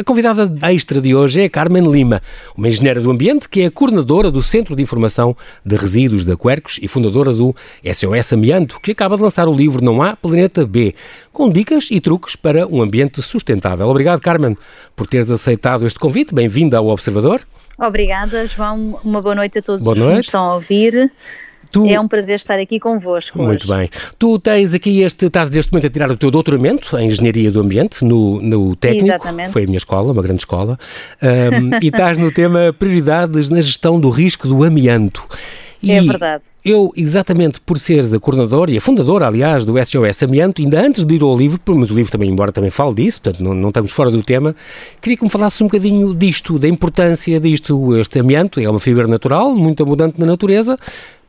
A convidada extra de hoje é a Carmen Lima, uma engenheira do ambiente que é coordenadora do Centro de Informação de Resíduos da Quercos e fundadora do SOS Amianto, que acaba de lançar o livro Não Há Planeta B, com dicas e truques para um ambiente sustentável. Obrigado, Carmen, por teres aceitado este convite. Bem-vinda ao Observador. Obrigada, João. Uma boa noite a todos boa noite. que estão a ouvir. Tu... É um prazer estar aqui convosco. Muito hoje. bem. Tu tens aqui este, estás neste momento a tirar o teu doutoramento em Engenharia do Ambiente no, no técnico. Exatamente. Foi a minha escola, uma grande escola. Um, e estás no tema Prioridades na Gestão do Risco do Amianto. E é verdade. Eu, exatamente por seres a coordenadora e a fundadora, aliás, do SOS Amianto, ainda antes de ir ao livro, mas o livro também, embora também fale disso, portanto não, não estamos fora do tema, queria que me falasses um bocadinho disto, da importância disto. Este amianto é uma fibra natural, muito abundante na natureza,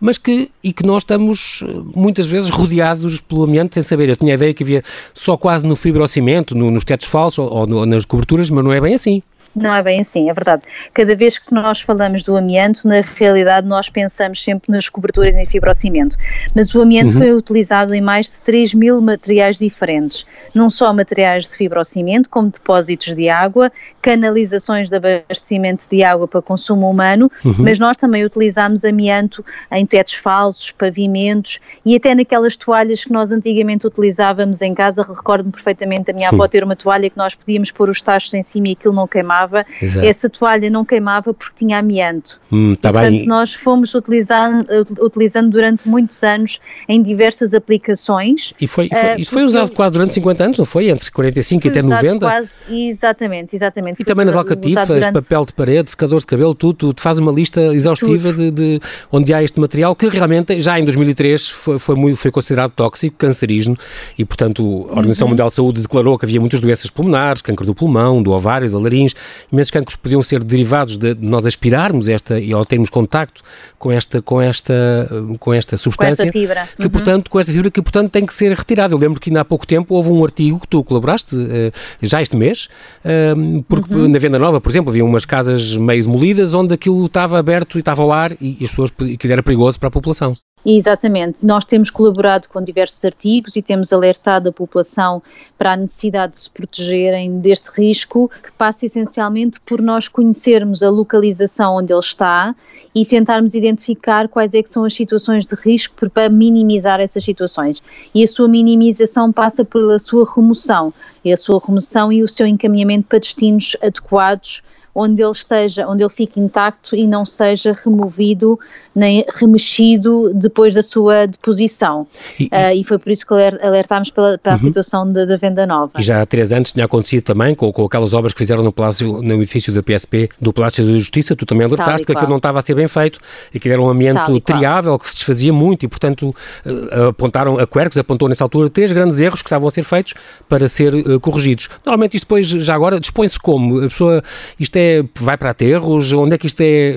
mas que, e que nós estamos eh, muitas vezes rodeados pelo amianto sem saber. Eu tinha a ideia que havia só quase no fibrocimento, no, nos tetos falsos ou, ou nas coberturas, mas não é bem assim. Não é bem assim, é verdade. Cada vez que nós falamos do amianto, na realidade nós pensamos sempre nas coberturas em fibrocimento. Mas o amianto uhum. foi utilizado em mais de 3 mil materiais diferentes. Não só materiais de fibrocimento, como depósitos de água, canalizações de abastecimento de água para consumo humano, uhum. mas nós também utilizamos amianto em tetos falsos, pavimentos e até naquelas toalhas que nós antigamente utilizávamos em casa. Recordo-me perfeitamente a minha avó ter uma toalha que nós podíamos pôr os tachos em cima e aquilo não queimava queimava, Exato. essa toalha não queimava porque tinha amianto. Hum, tá Portanto, bem. nós fomos utilizando, utilizando durante muitos anos em diversas aplicações. E foi, foi, uh, foi usado quase durante 50 anos, não foi? Entre 45 e até 90? Quase, exatamente, exatamente. E também nas alcatifas, durante... papel de parede, secadores de cabelo, tudo, tu faz uma lista exaustiva de, de, onde há este material que realmente já em 2003 foi, foi, muito, foi considerado tóxico, cancerígeno e, portanto, a Organização uhum. Mundial de Saúde declarou que havia muitas doenças pulmonares, câncer do pulmão, do ovário, da laringe, imensos cancros podiam ser derivados de nós aspirarmos esta e ao termos contacto com esta com esta com esta substância com essa fibra. que uhum. portanto com esta fibra que portanto tem que ser retirada. Eu lembro que ainda há pouco tempo houve um artigo que tu colaboraste uh, já este mês, uh, porque uhum. na venda nova, por exemplo, havia umas casas meio demolidas onde aquilo estava aberto e estava ao ar e, e as pessoas que era perigoso para a população. Exatamente. Nós temos colaborado com diversos artigos e temos alertado a população para a necessidade de se protegerem deste risco, que passa essencialmente por nós conhecermos a localização onde ele está e tentarmos identificar quais é que são as situações de risco para minimizar essas situações. E a sua minimização passa pela sua remoção, e a sua remoção e o seu encaminhamento para destinos adequados onde ele esteja, onde ele fique intacto e não seja removido nem remexido depois da sua deposição. E, uh, e foi por isso que alertámos pela, para a uhum. situação da, da, venda nova. E já há três anos tinha acontecido também com, com aquelas obras que fizeram no Palácio, no edifício da PSP, do Palácio da Justiça, tu também alertaste que aquilo não estava a ser bem feito e que era um ambiente triável, que se desfazia muito e, portanto, uh, apontaram, a Quercus apontou nessa altura três grandes erros que estavam a ser feitos para ser uh, corrigidos. Normalmente isto depois, já agora, dispõe-se como? A pessoa, isto é, vai para aterros? Onde é que isto é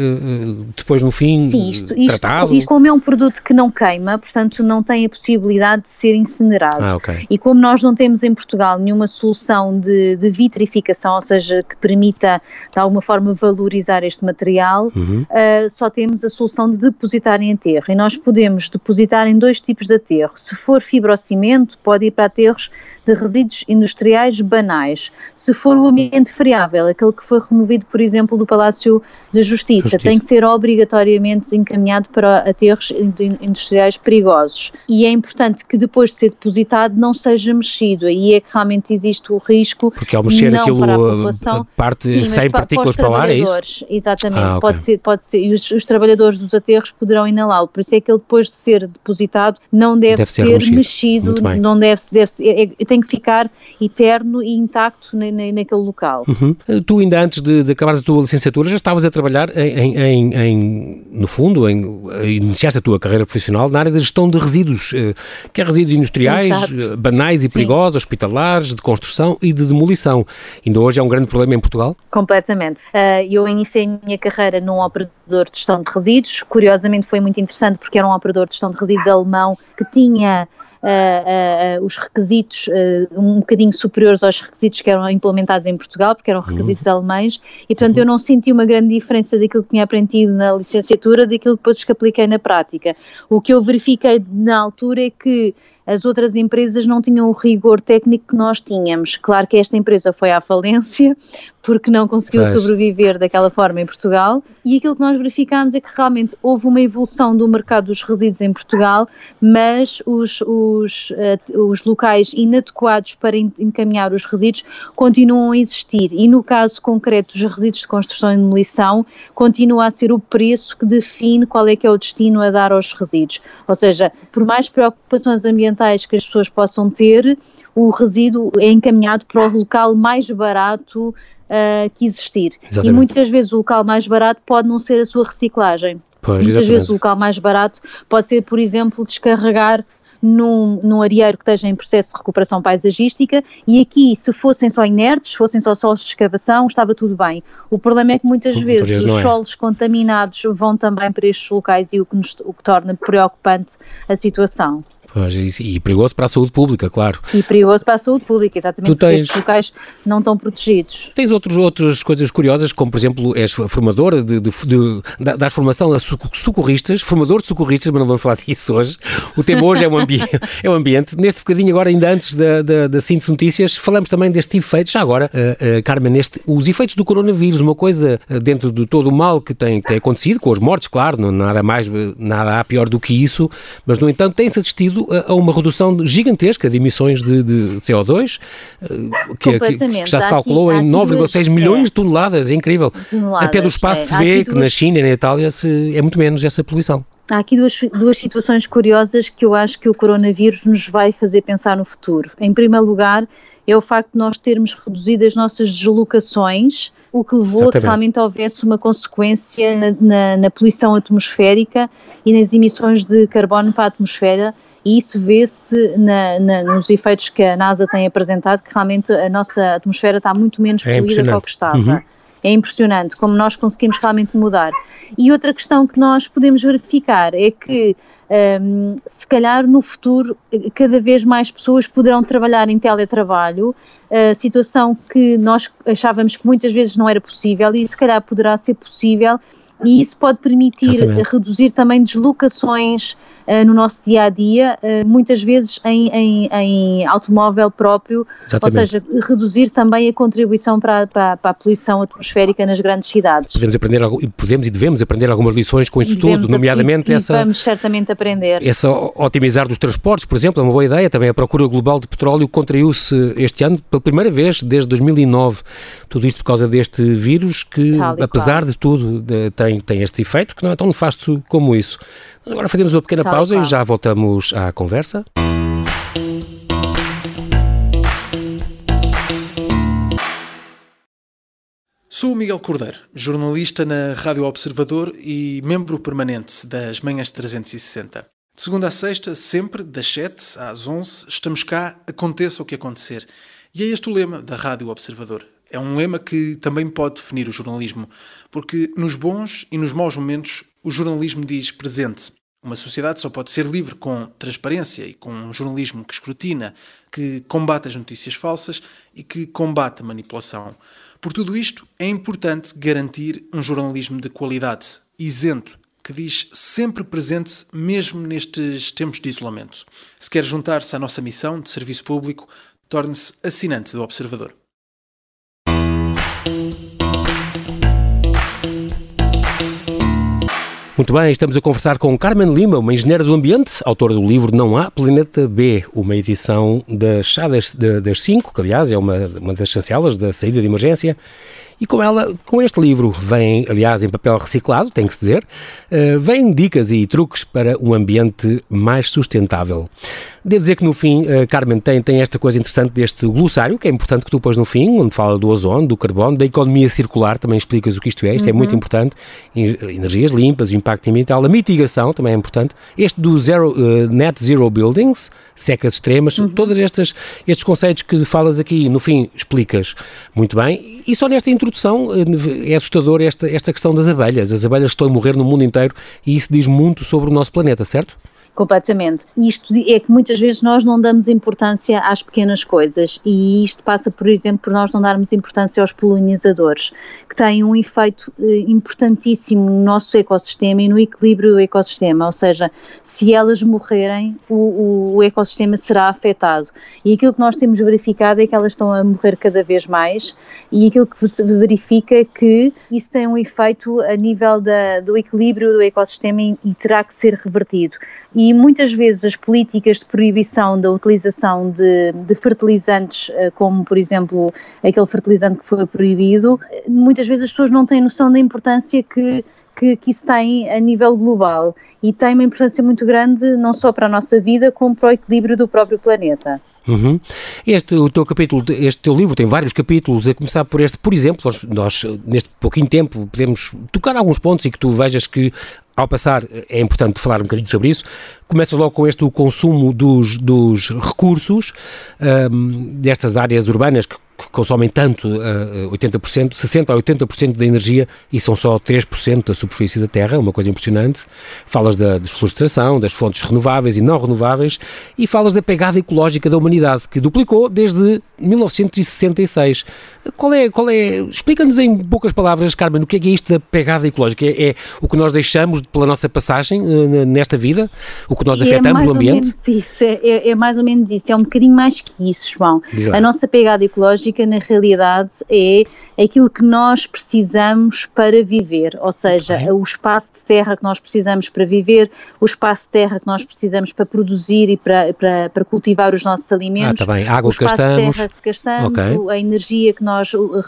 depois no fim? Sim, isto isto, isto, tratado? Isto, como é um produto que não queima, portanto não tem a possibilidade de ser incinerado. Ah, okay. E como nós não temos em Portugal nenhuma solução de, de, vitrificação, ou seja, que permita de alguma forma valorizar este material, uhum. uh, só temos a solução de depositar em aterro. E nós podemos depositar em dois tipos de aterro. Se for fibrocimento, pode ir para aterros de resíduos industriais banais. Se for o ambiente friável, aquele que foi removido, por exemplo, do Palácio da Justiça, Justiça. tem que ser obrigatoriamente encaminhado para aterros industriais perigosos. E é importante que depois de ser depositado não seja mexido. Aí é que realmente existe o risco. Porque ao mexer não aquilo para a população, parte sim, sem partículas para, para o ar, é isso? Exatamente, ah, okay. pode ser, pode ser. E os, os trabalhadores dos aterros poderão inalá-lo. Por isso é que ele depois de ser depositado não deve, deve ser, ser mexido, não deve, deve ser, é, é, tem que ficar eterno e intacto na, na, naquele local. Uhum. Tu ainda antes de, de acabares a tua licenciatura já estavas a trabalhar em, em, em no fundo, em, iniciaste a tua carreira profissional na área da gestão de resíduos, eh, que é resíduos industriais, Exato. Eh, banais e Sim. perigosos, hospitalares, de construção e de demolição. Ainda hoje é um grande problema em Portugal? Completamente. Eu iniciei a minha carreira num operador de gestão de resíduos, curiosamente foi muito interessante porque era um operador de gestão de resíduos alemão que tinha os requisitos um bocadinho superiores aos requisitos que eram implementados em Portugal, porque eram uhum. requisitos uhum. alemães, e portanto eu não senti uma grande diferença daquilo que tinha aprendido na licenciatura, daquilo depois que apliquei na prática. O que eu verifiquei na altura é que as outras empresas não tinham o rigor técnico que nós tínhamos. Claro que esta empresa foi à falência porque não conseguiu sobreviver daquela forma em Portugal e aquilo que nós verificámos é que realmente houve uma evolução do mercado dos resíduos em Portugal, mas os, os, uh, os locais inadequados para encaminhar os resíduos continuam a existir e no caso concreto dos resíduos de construção e demolição continua a ser o preço que define qual é que é o destino a dar aos resíduos. Ou seja, por mais preocupações ambientais que as pessoas possam ter, o resíduo é encaminhado para o local mais barato uh, que existir. Exatamente. E muitas vezes o local mais barato pode não ser a sua reciclagem. Pois, Muitas exatamente. vezes o local mais barato pode ser, por exemplo, descarregar num, num areeiro que esteja em processo de recuperação paisagística e aqui, se fossem só inertes, se fossem só solos de escavação, estava tudo bem. O problema é que muitas vezes os é. solos contaminados vão também para estes locais e o que, nos, o que torna preocupante a situação. Pois, e, perigoso para a saúde pública, claro. E perigoso para a saúde pública, exatamente, tu tens, porque estes locais não estão protegidos. Tens outros, outras coisas curiosas, como por exemplo, és formadora de, de, de, de das formação a socorristas, formador de socorristas, mas não vamos falar disso hoje. O tema hoje é o, ambi é o ambiente. Neste bocadinho, agora, ainda antes da, da, da síntese notícias, falamos também deste efeito, já agora, uh, uh, Carmen, neste, os efeitos do coronavírus, uma coisa uh, dentro de todo o mal que tem, que tem acontecido, com os mortes, claro, não, nada mais, nada há pior do que isso, mas no entanto tem-se assistido a uma redução gigantesca de emissões de, de CO2, eh, que, que, que, já se calculou aqui, em 9,6 milhões é, de toneladas, é incrível. Toneladas, Até do espaço é, se vê que duas... na China e na Itália se, é muito menos essa poluição. Há aqui duas, duas situações curiosas que eu acho que o coronavírus nos vai fazer pensar no futuro. Em primeiro lugar, é o facto de nós termos reduzido as nossas deslocações, o que levou Exatamente. a que realmente houvesse uma consequência na, na, na poluição atmosférica e nas emissões de carbono para a atmosfera e isso vê-se nos efeitos que a NASA tem apresentado, que realmente a nossa atmosfera está muito menos é poluída do que estava. Uhum. É impressionante como nós conseguimos realmente mudar. E outra questão que nós podemos verificar é que um, se calhar no futuro cada vez mais pessoas poderão trabalhar em teletrabalho, uh, situação que nós achávamos que muitas vezes não era possível e se calhar poderá ser possível e isso pode permitir Exatamente. reduzir também deslocações uh, no nosso dia a dia, uh, muitas vezes em, em, em automóvel próprio, Exatamente. ou seja, reduzir também a contribuição para, para, para, a poluição atmosférica nas grandes cidades. Podemos aprender, podemos e devemos aprender algumas lições com isso tudo, nomeadamente e, essa. Vamos certamente aprender. Essa otimizar dos transportes, por exemplo, é uma boa ideia. Também a procura global de petróleo contraiu-se este ano pela primeira vez desde 2009. Tudo isto por causa deste vírus que, apesar de tudo, tem, tem este efeito que não é tão nefasto como isso. Agora fazemos uma pequena Tal pausa e já voltamos à conversa. Sou o Miguel Cordeiro, jornalista na Rádio Observador e membro permanente das Manhãs 360. De segunda a sexta, sempre das 7 às 11, estamos cá, aconteça o que acontecer. E é este o lema da Rádio Observador. É um lema que também pode definir o jornalismo, porque nos bons e nos maus momentos o jornalismo diz presente. Uma sociedade só pode ser livre com transparência e com um jornalismo que escrutina, que combate as notícias falsas e que combate a manipulação. Por tudo isto, é importante garantir um jornalismo de qualidade, isento, que diz sempre presente, mesmo nestes tempos de isolamento. Se quer juntar-se à nossa missão de serviço público, torne-se assinante do Observador. Muito bem, estamos a conversar com Carmen Lima, uma engenheira do ambiente, autora do livro Não Há Planeta B, uma edição da Chá das, das Cinco, que aliás é uma, uma das chancelas da saída de emergência, e com ela, com este livro, vem, aliás, em papel reciclado, tem que se dizer, uh, vêm dicas e truques para um ambiente mais sustentável. Devo dizer que no fim, uh, Carmen, tem, tem esta coisa interessante deste glossário, que é importante que tu pôs no fim, onde fala do ozono, do carbono, da economia circular, também explicas o que isto é, isto uhum. é muito uhum. importante, energias limpas, o impacto ambiental, a mitigação também é importante, este do zero, uh, Net Zero Buildings, secas extremas, uhum. todos estes, estes conceitos que falas aqui, no fim, explicas muito bem, e só nesta introdução é assustador esta, esta questão das abelhas, as abelhas estão a morrer no mundo inteiro e isso diz muito sobre o nosso planeta, certo? Completamente. Isto é que muitas vezes nós não damos importância às pequenas coisas e isto passa, por exemplo, por nós não darmos importância aos polinizadores, que têm um efeito eh, importantíssimo no nosso ecossistema e no equilíbrio do ecossistema, ou seja, se elas morrerem, o, o ecossistema será afetado. E aquilo que nós temos verificado é que elas estão a morrer cada vez mais e aquilo que se verifica é que isso tem um efeito a nível da, do equilíbrio do ecossistema e, e terá que ser revertido e muitas vezes as políticas de proibição da utilização de, de, fertilizantes, eh, como por exemplo aquele fertilizante que foi proibido, muitas vezes as pessoas não têm noção da importância que, que, que isso tem a nível global e tem uma importância muito grande não só para a nossa vida, como para o equilíbrio do próprio planeta. Uhum. Este, o teu capítulo, este teu livro tem vários capítulos, a começar por este, por exemplo, nós, nós neste pouquinho tempo podemos tocar alguns pontos e que tu vejas que ao passar, é importante falar um bocadinho sobre isso. Começas logo com este o consumo dos, dos recursos um, destas áreas urbanas que consomem tanto, uh, 80%, 60% a 80% da energia e são só 3% da superfície da Terra, uma coisa impressionante. Falas da desflorestação, das fontes renováveis e não renováveis e falas da pegada ecológica da humanidade, que duplicou desde 1966. Qual é, qual é, explica-nos em poucas palavras, Carmen, o que é, que é isto da pegada ecológica? É, é, o que nós deixamos pela nossa passagem uh, nesta vida? O que nós é afetamos é o ambiente? Isso, é, é, é, mais ou menos isso, é um bocadinho mais que isso, João. A nossa pegada ecológica ecológica, na realidade, é aquilo que nós precisamos para viver, ou seja, okay. o espaço de terra que nós precisamos para viver, o espaço de terra que nós precisamos para produzir e para, para, para cultivar os nossos alimentos, ah, tá bem. Água o espaço gastamos. de terra que gastamos, okay. a energia que nós uh,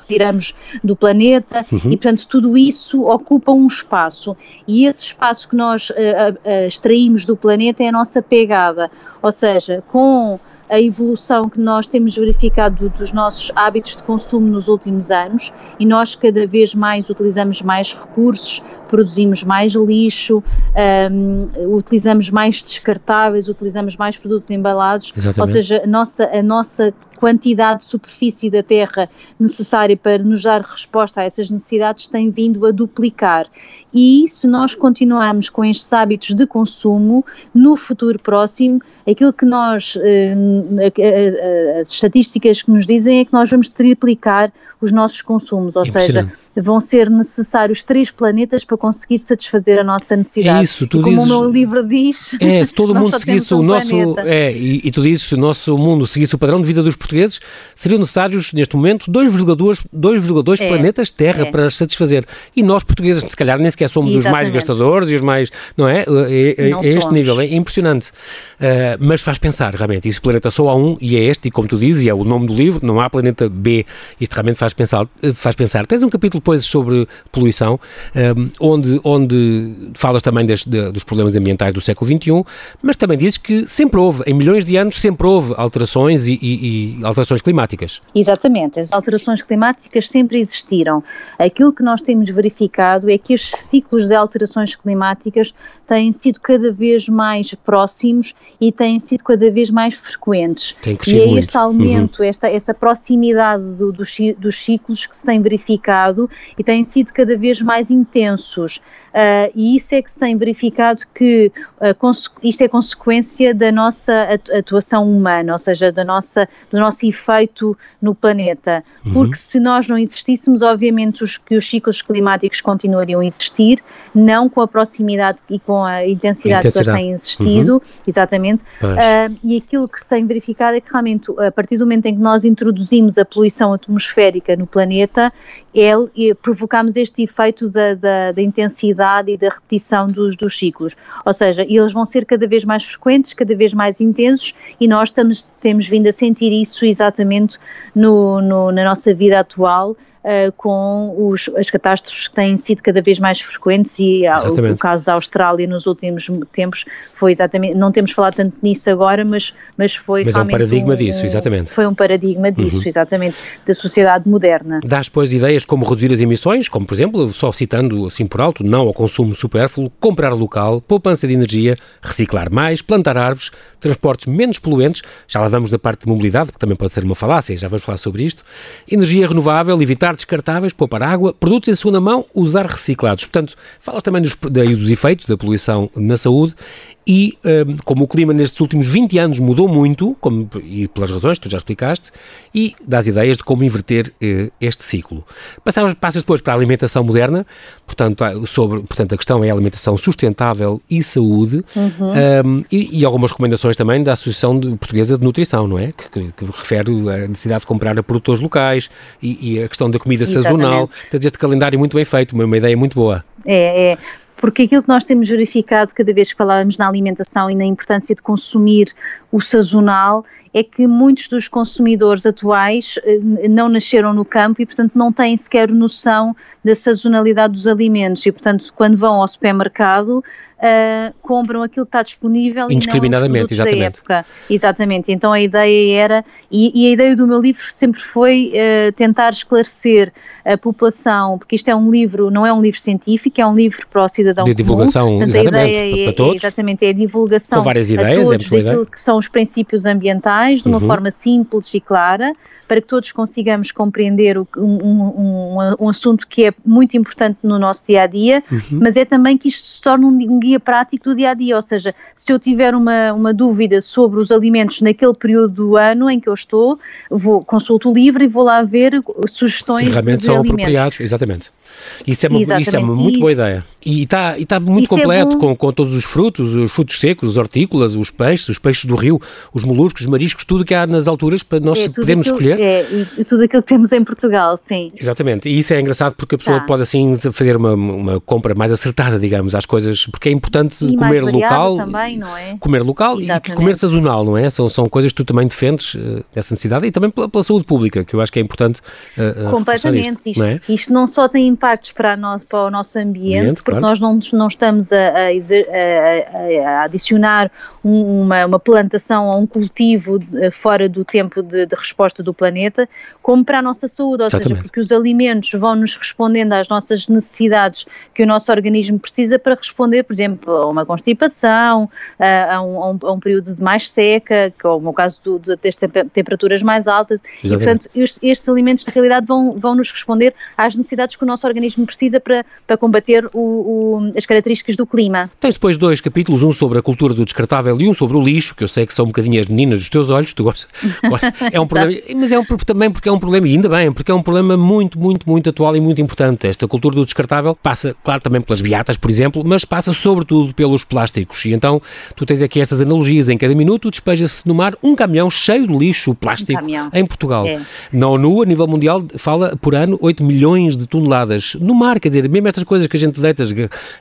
retiramos do planeta uhum. e, portanto, tudo isso ocupa um espaço e esse espaço que nós uh, uh, extraímos do planeta é a nossa pegada, ou seja, com a evolução que nós temos verificado dos nossos hábitos de consumo nos últimos anos e nós cada vez mais utilizamos mais recursos, produzimos mais lixo, um, utilizamos mais descartáveis, utilizamos mais produtos embalados, Exatamente. ou seja, a nossa, a nossa quantidade de superfície da Terra necessária para nos dar resposta a essas necessidades tem vindo a duplicar. E se nós continuarmos com estes hábitos de consumo, no futuro próximo, aquilo que nós, eh, as estatísticas que nos dizem é que nós vamos triplicar os nossos consumos, ou seja, vão ser necessários três planetas para conseguir satisfazer a nossa necessidade. É isso, tu e como dizes, o meu livro diz, é, se todo mundo seguisse um o nosso, é, e, e, tu dizes se o nosso mundo seguisse o padrão de vida dos portugueses, seriam necessários neste momento 2,2 é, planetas Terra é. para satisfazer. E nós portugueses, se calhar nem sequer somos Exatamente. os mais gastadores e os mais, não é? É, é este nível, é impressionante. Uh, mas faz pensar, realmente, esse planeta só há um e é este, e como tu dizes, e é o nome do livro, não há planeta B. Isto realmente faz pensar. Faz pensar. Tens um capítulo depois sobre poluição, um, onde, onde falas também das, de, dos problemas ambientais do século XXI, mas também dizes que sempre houve, em milhões de anos, sempre houve alterações e, e alterações climáticas. Exatamente, as alterações climáticas sempre existiram. Aquilo que nós temos verificado é que os ciclos de alterações climáticas têm sido cada vez mais próximos e têm sido cada vez mais frequentes. Tem e é muito. este aumento, uhum. esta, essa proximidade do, dos, dos ciclos que se tem verificado e têm sido cada vez mais intensos. Uh, e isso é que se tem verificado que uh, isto é consequência da nossa atuação humana, ou seja, da nossa, do nosso efeito no planeta. Uhum. Porque se nós não existíssemos, obviamente os, que os ciclos climáticos continuariam a existir, não com a proximidade e com a intensidade, intensidade. que eles têm existido, uhum. exatamente. Uh, e aquilo que se tem verificado é que realmente, a partir do momento em que nós introduzimos a poluição atmosférica no planeta, é provocamos este efeito da, da, da intensidade e da repetição dos, dos ciclos. Ou seja, eles vão ser cada vez mais frequentes, cada vez mais intensos e nós estamos, temos vindo a sentir isso exatamente no, no, na nossa vida atual uh, com os, as catástrofes que têm sido cada vez mais frequentes e o, o, caso da Austrália nos últimos tempos foi exatamente, não temos falado tanto nisso agora, mas, mas foi mas realmente é um paradigma um, disso, exatamente. Foi um paradigma disso, uhum. exatamente, da sociedade moderna. Dás, pois, ideias como reduzir as emissões, como, por exemplo, só citando assim por alto, não ao consumo supérfluo, comprar local, poupança de energia, reciclar mais, plantar árvores, transportes menos poluentes, já lá vamos na parte de mobilidade, que também pode ser uma falácia, já vamos falar sobre isto, energia renovável, evitar descartáveis, poupar água, produtos em segunda mão, usar reciclados. Portanto, falas também dos, daí dos efeitos da poluição na saúde e um, como o clima nestes últimos 20 anos mudou muito, como, e pelas razões que tu já explicaste, e das ideias de como inverter uh, este ciclo. Passamos, passas depois para a alimentação moderna, portanto, sobre, portanto, a questão é a alimentação sustentável e saúde, uhum. um, e, e, algumas recomendações também da Associação Portuguesa de Nutrição, não é? Que, que, que, refere a necessidade de comprar a produtores locais e, e a questão da comida Exatamente. sazonal. Portanto, este calendário muito bem feito, uma, uma ideia muito boa. É, é porque aquilo que nós temos verificado cada vez que falávamos na alimentação e na importância de consumir o sazonal é que muitos dos consumidores atuais eh, não nasceram no campo e, portanto, não têm sequer noção da sazonalidade dos alimentos. E, portanto, quando vão ao supermercado, uh, compram aquilo que está disponível Indiscriminadamente, e não os exatamente. da época. Exatamente. Então a ideia era, e, e a ideia do meu livro sempre foi uh, tentar esclarecer a população, porque isto é um livro, não é um livro científico, é um livro para o cidadão De divulgação, comum. Portanto, exatamente, para, é, todos. Exatamente, é a divulgação Com várias ideias, a é todos é daquilo que são os princípios ambientais, de uma uhum. forma simples e clara, para que todos consigamos compreender o, um, um, um, assunto que é muito importante no nosso dia a dia, uhum. mas é também que isto se torne um guia prático do dia a dia. Ou seja, se eu tiver uma, uma dúvida sobre os alimentos naquele período do ano em que eu estou, vou consulto o livro e vou lá ver sugestões realmente de são alimentos. apropriados, exatamente. Isso é uma, isso é uma muito isso. boa ideia. E está, e está muito isso é completo é com, com todos os frutos, os frutos secos, os hortícolas, os peixes, os peixes do rio, os moluscos, os mariscos, tudo que há nas alturas para nós é, podermos escolher. É, e tudo aquilo que temos em Portugal, sim. Exatamente. E isso é engraçado porque a pessoa tá. pode assim fazer uma, uma compra mais acertada, digamos, às coisas, porque é importante e comer local. Também, não é? Comer local Exatamente. e comer sazonal, não é? São, são coisas que tu também defendes uh, dessa necessidade e também pela, pela, saúde pública, que eu acho que é importante. Uh, Completamente. Isto, não é? isto não só tem impactos para, nós, para o nosso ambiente, ambiente porque claro. nós não, não estamos a, a, a, a adicionar uma, uma plantação ou um cultivo fora do tempo de, de, resposta do planeta, como para a nossa saúde, ou Exatamente. seja, porque os alimentos vão nos respondendo às nossas necessidades que o nosso organismo precisa para responder, por exemplo, a uma constipação, a, um, a um, período de mais seca, como é o caso do, das temperaturas mais altas, Exatamente. e portanto estes, estes, alimentos na realidade vão, vão nos responder às necessidades que o nosso organismo precisa para, para combater o, o, as características do clima. Tens depois dois capítulos, um sobre a cultura do descartável e um sobre o lixo, que eu sei que são um bocadinho as meninas dos teus olhos, tu gostas, é um problema, mas é um, também porque é um problema, e ainda bem, porque é um problema muito, muito, muito atual e muito importante. Esta cultura do descartável passa, claro, também pelas beatas, por exemplo, mas passa sobretudo pelos plásticos. E então tu tens aqui estas analogias. Em cada minuto despeja-se no mar um caminhão cheio de lixo plástico um em Portugal. É. Na ONU, a nível mundial, fala por ano 8 milhões de toneladas no mar. Quer dizer, mesmo estas coisas que a gente deita, as,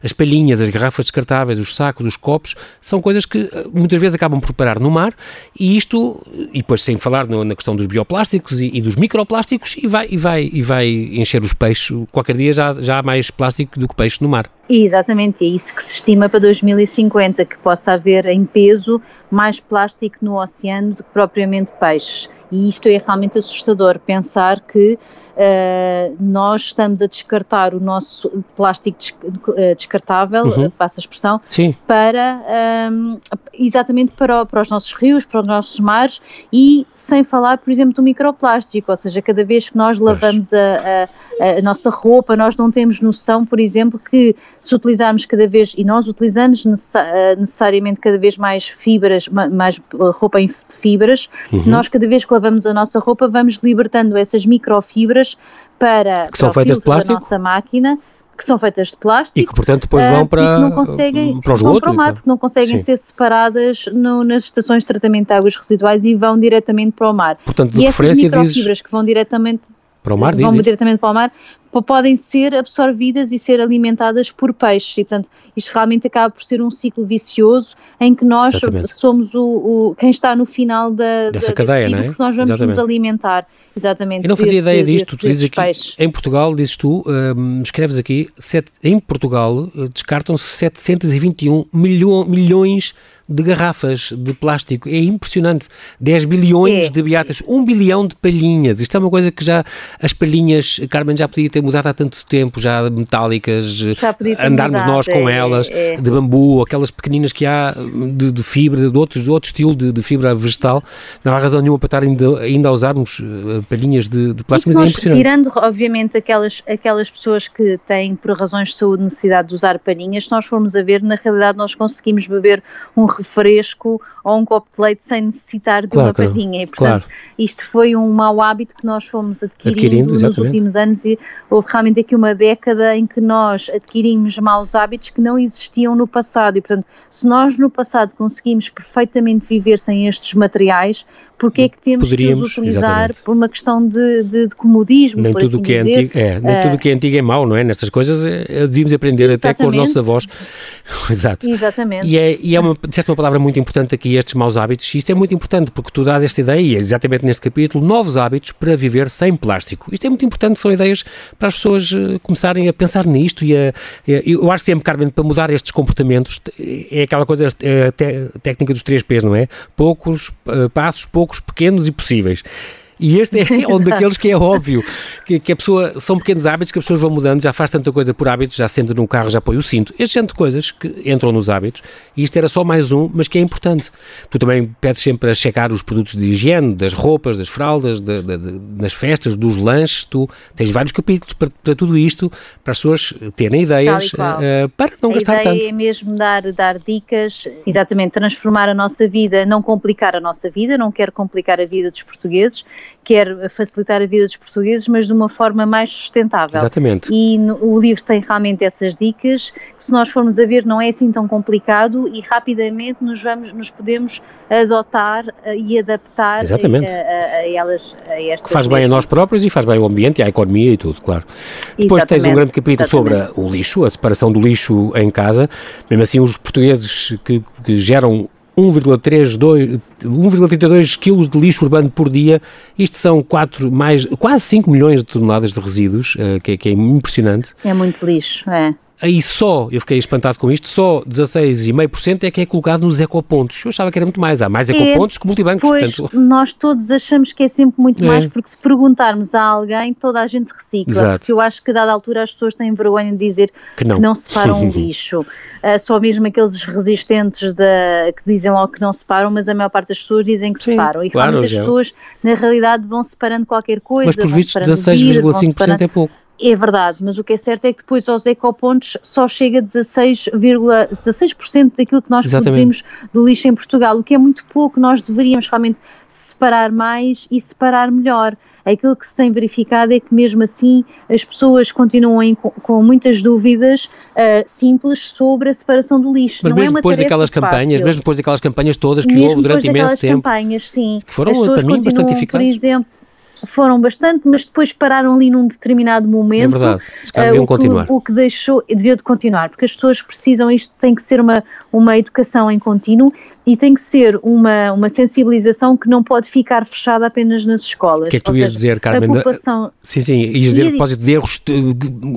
as palhinhas, as garrafas descartáveis, os sacos, os copos, são coisas que eh, muitas vezes acabam por parar no mar e isto, e depois sem falar no, na questão dos bioplásticos e, e, dos microplásticos, e vai, e, vai, e vai encher os peixes. Qualquer dia já, já há mais plástico do que peixe no mar. Exatamente, é isso que se estima para 2050, que possa haver em peso mais plástico no oceano do que propriamente peixes. E isto é realmente assustador, pensar que uh, nós estamos a descartar o nosso plástico eh, descartável, uhum. passa a expressão, Sim. para um, ehm, exatamente para, para os nossos rios, para os nossos mares e sem falar, por exemplo, do microplástico, ou seja, cada vez que nós lavamos a, a, a, nossa roupa, nós não temos noção, por exemplo, que se utilizarmos cada vez, e nós utilizamos eh, necessariamente cada vez mais fibras, mais roupa de fibras, uhum. nós cada vez que lavamos a nossa roupa vamos libertando essas microfibras para, que são feitas de plástico? da nossa máquina que são feitas de plástico e que portanto depois vão para, e que não conseguem, para, os vão para o mar, porque não conseguem Sim. ser separadas no, nas estações de tratamento de águas residuais e vão diretamente para o mar. Portanto, de e essas microfibras dizes... que vão diretamente para o mar, vão diretamente para o mar, podem ser absorvidas e ser alimentadas por peixes. E, portanto, isto realmente acaba por ser um ciclo vicioso em que nós Exatamente. somos o, o, quem está no final da, dessa da, cadeia, não é? Porque nós vamos Exatamente. nos alimentar. Exatamente. Eu não fazia desse, ideia disto. Desse, tu dizes aqui, peixes. em Portugal, dizes tu, um, escreves aqui, sete, em Portugal eh, descartam-se 721 milho, milhões de garrafas de plástico. É impressionante. 10 bilhões é. de beatas, 1 bilhão de palhinhas. Isto é uma coisa que já as palhinhas, Carmen já podia ter mudado há tanto tempo, já metálicas, já andarmos mudado, nós com é, elas, é. de bambu, aquelas pequeninas que há de, de fibra, de, outros, de outro estilo de, de, fibra vegetal, não há razão nenhuma para estar ainda, ainda a usarmos uh, palhinhas de, de plástico, mas é impressionante. Tirando, obviamente, aquelas, aquelas pessoas que têm, por razões de saúde, necessidade de usar palhinhas, se nós formos a ver, na realidade nós conseguimos beber um refresco ou um copo de leite sem necessitar de claro, uma palhinha. E, portanto, claro. isto foi um mau hábito que nós fomos adquirindo, adquirindo nos últimos anos e houve realmente aqui uma década em que nós adquirimos maus hábitos que não existiam no passado. E, portanto, se nós no passado conseguimos perfeitamente viver sem estes materiais, porque é que temos Poderíamos, que os utilizar exatamente. por uma questão de, de, de comodismo, nem por tudo assim que dizer. É antigo, é, nem uh, tudo que é antigo é mau, não é? Nestas coisas é, devíamos aprender até com os nossos avós. Exato. Exatamente. E é, e é uma, uma palavra muito importante aqui, estes maus hábitos, e isto é muito importante porque tu dás esta ideia, e é exatamente neste capítulo, novos hábitos para viver sem plástico. Isto é muito importante, são ideias para as pessoas uh, começarem a pensar nisto e a, eu acho sempre, Carmen, para mudar estes comportamentos, é aquela coisa, é a te, técnica dos três P's, não é? Poucos uh, passos, poucos, pequenos e possíveis. E este é um daqueles que é óbvio, que, que, a pessoa, são pequenos hábitos que as pessoas vão mudando, já faz tanta coisa por hábitos, já senta no carro, já põe o cinto. Este género de coisas que entram nos hábitos, e isto era só mais um, mas que é importante. Tu também pedes sempre a checar os produtos de higiene, das roupas, das fraldas, de, de, de, das festas, dos lanches, tu tens vários capítulos para, para tudo isto, para as pessoas terem ideias, uh, para não a gastar tanto. A ideia é mesmo dar, dar dicas, exatamente, transformar a nossa vida, não complicar a nossa vida, não quero complicar a vida dos portugueses, quer facilitar a vida dos portugueses, mas de uma forma mais sustentável. Exatamente. E no, o livro tem realmente essas dicas, que se nós formos a ver não é assim tão complicado e rapidamente nos, vamos, nos podemos adotar uh, e adaptar a, a, a, elas, a estas Que faz bem a nós próprios e faz bem ao ambiente e à economia e tudo, claro. Depois tens um grande capítulo exatamente. sobre o lixo, a separação do lixo em casa. Mesmo assim, os portugueses que, que geram 1,32 kg de lixo urbano por dia. Isto são 4, mais, quase 5 milhões de toneladas de resíduos, uh, que, que, é impressionante. É muito lixo, é. Aí só, eu fiquei espantado com isto, só 16,5% é que é colocado nos ecopontos. Eu achava que era muito mais. Há mais ecopontos é, que multibancos. Pois, portanto... nós todos achamos que é sempre muito é. mais, porque se perguntarmos a alguém, toda a gente recicla. Exato. Porque eu acho que a dada altura as pessoas têm vergonha de dizer que não, que não separam o lixo. Uh, só mesmo aqueles resistentes de, que dizem logo que não separam, mas a maior parte das pessoas dizem que Sim, separam. E claro, realmente as pessoas, na realidade, vão separando qualquer coisa. Mas por vistos, 16,5% é pouco. É verdade, mas o que é certo é que depois aos ecopontos só chega 16,16% 16 daquilo que nós Exatamente. produzimos do lixo em Portugal, o que é muito pouco, nós deveríamos realmente separar mais e separar melhor. Aquilo que se tem verificado é que mesmo assim as pessoas continuam em, com, muitas dúvidas uh, simples sobre a separação do lixo. Mas Não mesmo é depois daquelas fácil. campanhas, mesmo depois daquelas campanhas todas que mesmo houve durante imenso tempo. campanhas, sim. Que foram, as pessoas para mim, bastante eficazes. Por exemplo, foram bastante, mas depois pararam ali num determinado momento. É verdade, caras deviam uh, o, continuar. Que, o que deixou, devia de continuar, porque as pessoas precisam, isto tem que ser uma, uma educação em contínuo e tem que ser uma, uma sensibilização que não pode ficar fechada apenas nas escolas. O que é que tu ias seja, dizer, Carmen? A população... Sim, sim, ias dizer a propósito de erros,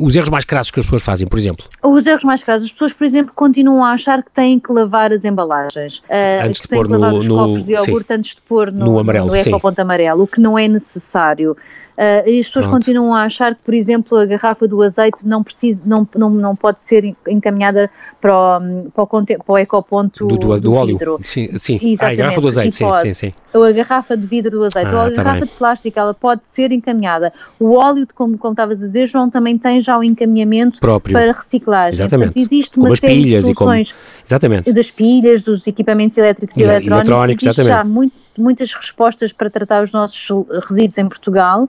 os erros mais crassos que as pessoas fazem, por exemplo. Os erros mais crassos, as pessoas, por exemplo, continuam a achar que têm que lavar as embalagens, uh, antes que de pôr que lavar no, os no, copos de iogurte sim, antes de pôr no, no amarelo, no ecoponto amarelo, o que não é necessário necessário. Uh, e as pessoas Pronto. continuam a achar que, por exemplo, a garrafa do azeite não, precisa, não, não, não pode ser encaminhada para o, para o, para o ecoponto do, do, do óleo. vidro. Sim, sim. Ah, a Exatamente, garrafa do azeite, sim, sim, sim. Ou a garrafa de vidro do azeite, Ah, ou a tá garrafa bem. de plástico, ela pode ser encaminhada. O óleo, de- como, como estavas a dizer, João, também tem já o encaminhamento Próprio. para reciclagem. Exatamente. Portanto, existe Como uma série de e como- soluções Exatamente. das pilhas, dos equipamentos elétricos e eletrónicos, eletrónicos, existe já exatamente. muito- muitas respostas para tratar os nossos resíduos em Portugal.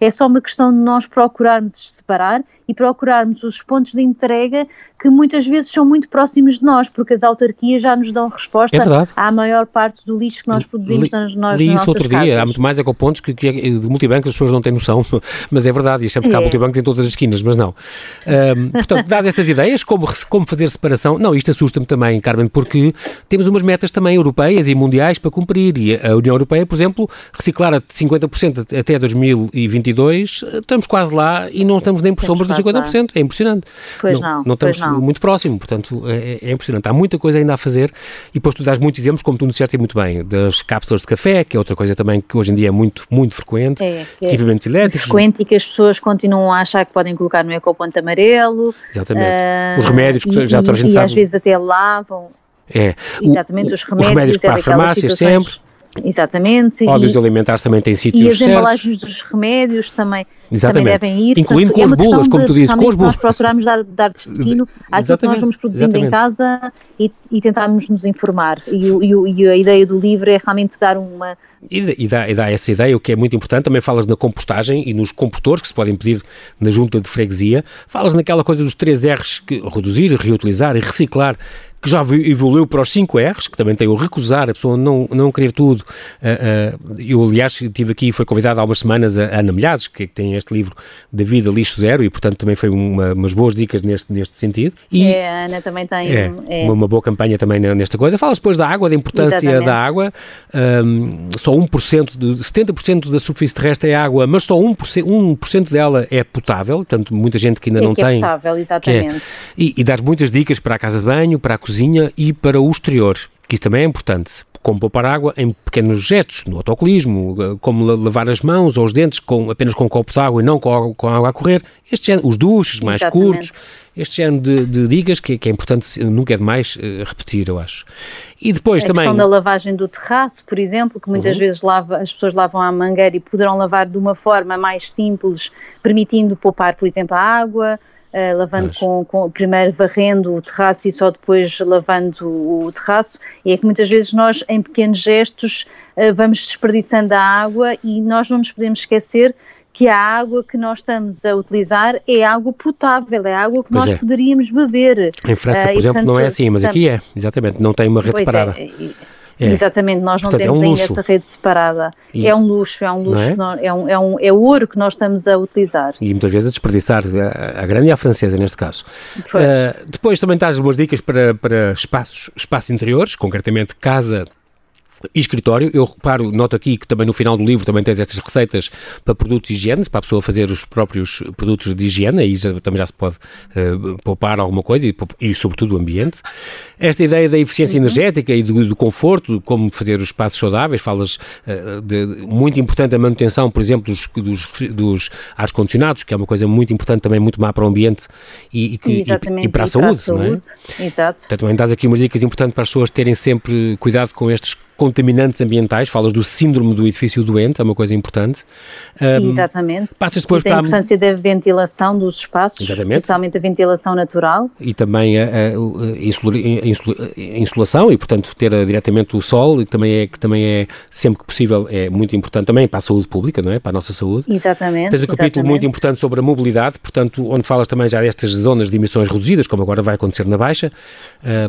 É só uma questão de nós procurarmos separar e procurarmos os pontos de entrega que muitas vezes são muito próximos de nós, porque as autarquias já nos dão resposta É à maior parte do lixo que nós produzimos Li- nas, Li nas nossas outro casas. dia, há muito mais ecopontos que, que é de multibanco, as pessoas não têm noção, mas é verdade, e sempre que há É. multibanco em todas as esquinas, mas não. Ahm, portanto, dadas estas ideias, como, como fazer separação, não, isto assusta-me também, Carmen, porque temos umas metas também europeias e mundiais para cumprir, e a União Europeia, por exemplo, reciclar a 50% até 2022, estamos quase lá e não estamos nem por Estamos sombras dos quase 50%, é impressionante. Pois não, não pois estamos não. muito próximo, portanto, é, é impressionante. Há muita coisa ainda a fazer e depois tu dás muitos exemplos, como tu disseste muito bem, das cápsulas de café, que é outra coisa também que hoje em dia é muito, muito frequente, é, é equipamentos elétricos. frequente e que as pessoas continuam a achar que podem colocar no ecoponto amarelo. Exatamente. Uh, os remédios que e, já toda a gente e sabe. E às vezes até lavam. É. Exatamente, o, os remédios, os remédios para a farmácia sempre Exatamente. Óleos alimentares também têm sítios E as certos. embalagens dos remédios também, também devem ir. Incluindo Portanto, com é as bulas, como tu dizes, com as bulas. Nós procuramos dar, dar destino àquilo que nós vamos produzindo exatamente. em casa e, e tentarmos nos informar. E, o, e, e, a ideia do livro é realmente dar uma... E, e, dá, e dá essa ideia, o que é muito importante. Também falas na compostagem e nos compostores que se podem pedir na junta de freguesia. Falas naquela coisa dos três R's, que reduzir, reutilizar e reciclar que já evoluiu para os 5 R's, que também tem o recusar, a pessoa não, não querer tudo. Uh, uh, eu, aliás, estive aqui, foi convidado há umas semanas a, Ana Milhares, que, tem este livro da vida lixo zero, e portanto também foi uma, umas boas dicas neste, neste sentido. E é, a Ana também tem... É, é. Uma, uma, boa campanha também nesta coisa. Falas depois da água, da importância Exatamente. da água. Um, só 1%, de, 70% da superfície terrestre é água, mas só 1%, 1 dela é potável, portanto muita gente que ainda é não que tem... É potável, exatamente. E, e dás muitas dicas para a casa de banho, para a cozinha e para o exterior, que isso também é importante. Como poupar água em pequenos gestos, no autocolismo, como lavar as mãos ou os dentes com, apenas com um copo de água e não com, com água a correr. Este género, os duches mais Exatamente. curtos, este género de, de dicas que, que, é importante, nunca é demais uh, repetir, eu acho. E depois a também... questão da lavagem do terraço, por exemplo, que muitas uhum. vezes lava, as pessoas lavam à mangueira e poderão lavar de uma forma mais simples, permitindo poupar, por exemplo, a água, uh, lavando com, com, primeiro varrendo o terraço e só depois lavando o, o terraço, e é que muitas vezes nós, em pequenos gestos, uh, vamos desperdiçando a água e nós não nos podemos esquecer que a água que nós estamos a utilizar é água potável, é água que pois nós é. poderíamos beber. Em França, uh, por exemplo, portanto, não é assim, mas aqui é, exatamente, não tem uma rede separada. É, é. Exatamente, nós não Portanto, temos é um ainda essa rede separada. E, é um luxo, é um luxo, é? Não, é? um, é, um, é ouro que nós estamos a utilizar. E muitas vezes a desperdiçar, a, a grande e a francesa neste caso. Uh, depois também traz umas dicas para, para espaços, espaços interiores, concretamente casa e escritório. Eu reparo, noto aqui que também no final do livro também tens estas receitas para produtos de higiene, para a pessoa fazer os próprios produtos de higiene, aí já, também já se pode uh, poupar alguma coisa e, e, sobretudo, o ambiente. Esta ideia da eficiência uhum. energética e do, do, conforto, como fazer os espaços saudáveis, falas uh, de, muito importante a manutenção, por exemplo, dos, dos, dos ar-condicionados, que é uma coisa muito importante também, muito má para o ambiente e, e, que, e, e para a saúde, para a não é? Exato. Portanto, também dás aqui umas dicas importantes para as pessoas terem sempre cuidado com estes contaminantes ambientais, falas do síndrome do edifício doente, é uma coisa importante. Um, Exatamente. Passas depois e para a importância da ventilação dos espaços, Exatamente. especialmente a ventilação natural. E também a, a, a, insolação e, portanto, ter diretamente o sol, que também, é, que também é, sempre que possível, é muito importante também para a saúde pública, não é? Para a nossa saúde. Exatamente. Tens um capítulo exatamente. muito importante sobre a mobilidade, portanto, onde falas também já destas zonas de emissões reduzidas, como agora vai acontecer na Baixa,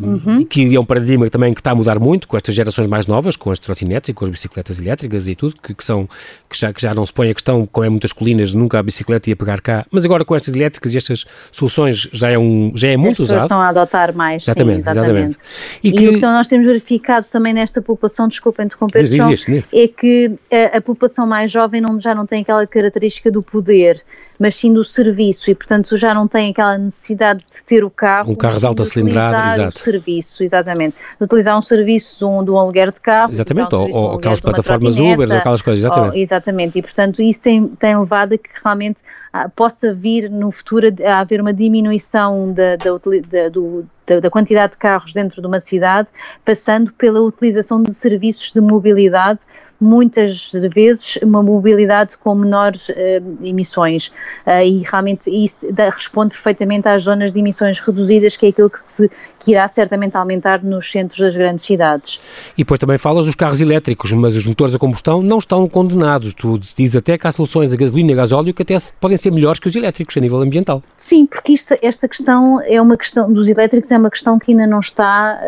um, uhum. que é um paradigma também que está a mudar muito com estas gerações mais novas, com as trotinetes e com as bicicletas elétricas e tudo, que, que são, que já, que já não se põe a questão, como é muitas colinas, nunca a bicicleta ia pegar cá, mas agora com estas elétricas e estas soluções já é, um, já é muito As usado. estão a adotar mais, exatamente, sim, exatamente. exatamente. E, que... e o que nós temos verificado também nesta população, desculpa interromper, Diz, diz, diz. é que a, a, população mais jovem não, já não tem aquela característica do poder, mas sim do serviço e, portanto, já não tem aquela necessidade de ter o carro. Um carro de alta cilindrada, exato. serviço, exatamente. De utilizar um serviço de um, de um aluguer de carro. Exatamente, ou, ou aquelas plataformas Uber, ou aquelas coisas, exatamente. Ou, exatamente, e portanto isso tem, tem levado a que realmente ah, possa vir no futuro a, a haver uma diminuição da, da, da, do, da, quantidade de carros dentro de uma cidade, passando pela utilização de serviços de mobilidade, muitas vezes uma mobilidade com menores uh, emissões. Uh, e realmente isso responde perfeitamente às zonas de emissões reduzidas, que é aquilo que, se, que irá certamente aumentar nos centros das grandes cidades. E depois também falas dos carros elétricos, mas os motores a combustão não estão condenados. Tu diz até que há soluções a gasolina e a gasóleo que até podem ser melhores que os elétricos a nível ambiental. Sim, porque isto, esta questão é uma questão dos elétricos, é uma questão que ainda não está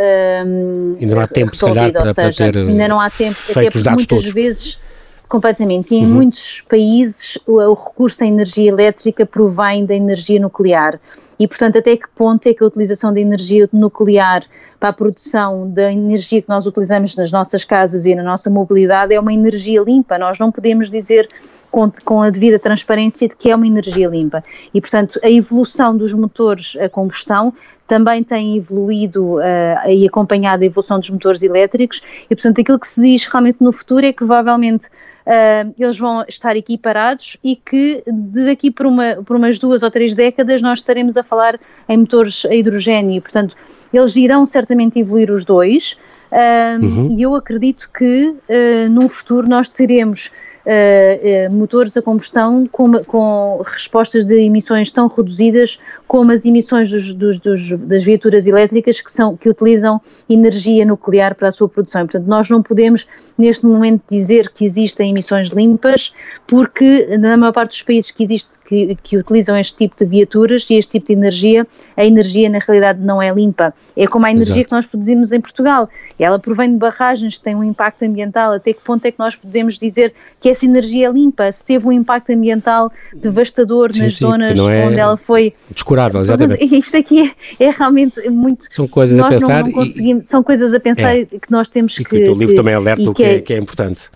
um, ainda não há tempo, se calhar, para, seja, para ter ainda não há tempo, até porque muitas todos. vezes completamente, e em Uhum. muitos países o, o recurso à energia elétrica provém da energia nuclear e portanto até que ponto é que a utilização da energia nuclear para a produção da energia que nós utilizamos nas nossas casas e na nossa mobilidade é uma energia limpa. Nós não podemos dizer com, com a devida transparência de que é uma energia limpa. E, portanto, a evolução dos motores a combustão também tem evoluído uh, e acompanhado a evolução dos motores elétricos e, portanto, aquilo que se diz realmente no futuro é que provavelmente uh, eles vão estar equiparados e que daqui por, uma, por umas duas ou três décadas nós estaremos a falar em motores a hidrogênio. Portanto, eles irão certamente evoluir os dois. Um, uhum. E eu acredito que uh, num futuro nós teremos uh, uh, motores a combustão com, com, respostas de emissões tão reduzidas como as emissões dos, dos, dos, das viaturas elétricas que, são, que utilizam energia nuclear para a sua produção. portanto, nós não podemos neste momento dizer que existem emissões limpas, porque na maior parte dos países que, existe, que, que utilizam este tipo de viaturas e este tipo de energia, a energia na realidade não é limpa. É como a energia Exato. que nós produzimos em Portugal. Ela provém de barragens que têm um impacto ambiental. Até que ponto é que nós podemos dizer que essa energia é limpa, se teve um impacto ambiental devastador sim, nas sim, zonas é onde ela foi. Descurável, exatamente. Isto aqui é, é realmente muito. São coisas a pensar. Não, não conseguimos, e, são coisas a pensar é, que nós temos que. E que o livro que, também alerta o que é, que é importante.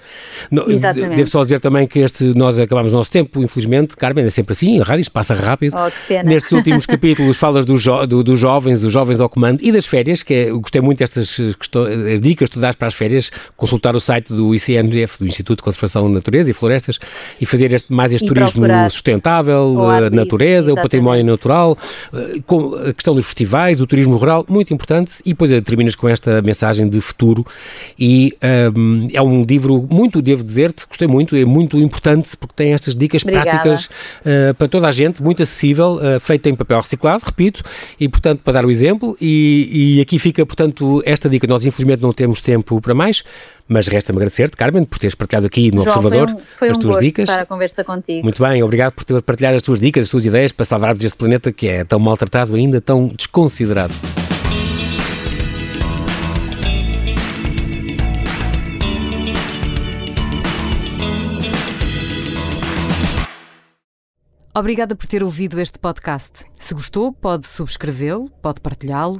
Exatamente. Devo só dizer também que este, nós acabamos o nosso tempo, infelizmente, Carmen, é sempre assim, a rádio isto passa rápido. Oh, que pena. Nestes últimos capítulos falas dos do, do jovens, dos jovens ao comando e das férias, que é, eu gostei muito destas questões, as dicas que tu dás para as férias, consultar o site do ICNF, do Instituto de Conservação da Natureza e Florestas, e fazer este, mais este turismo sustentável, a natureza, o património natural, eh, a questão dos festivais, do turismo rural, muito importante, e depois terminas com esta mensagem de futuro e um, é um livro muito, devo dizer-te, gostei muito, é muito importante porque tem estas dicas Obrigada. práticas uh, para toda a gente, muito acessível, uh, feita em papel reciclado, repito, e portanto para dar o exemplo, e, e aqui fica portanto esta dica, nós infelizmente não temos tempo para mais, mas resta-me agradecer-te, Carmen, por teres partilhado aqui no João, Observador foi um, foi as um tuas dicas. estar a conversa contigo. Muito bem, obrigado por ter partilhado as tuas dicas, as tuas ideias para salvarmos este planeta que é tão maltratado ainda, tão desconsiderado. Obrigada por ter ouvido este podcast. Se gostou, pode subscrevê-lo, pode partilhá-lo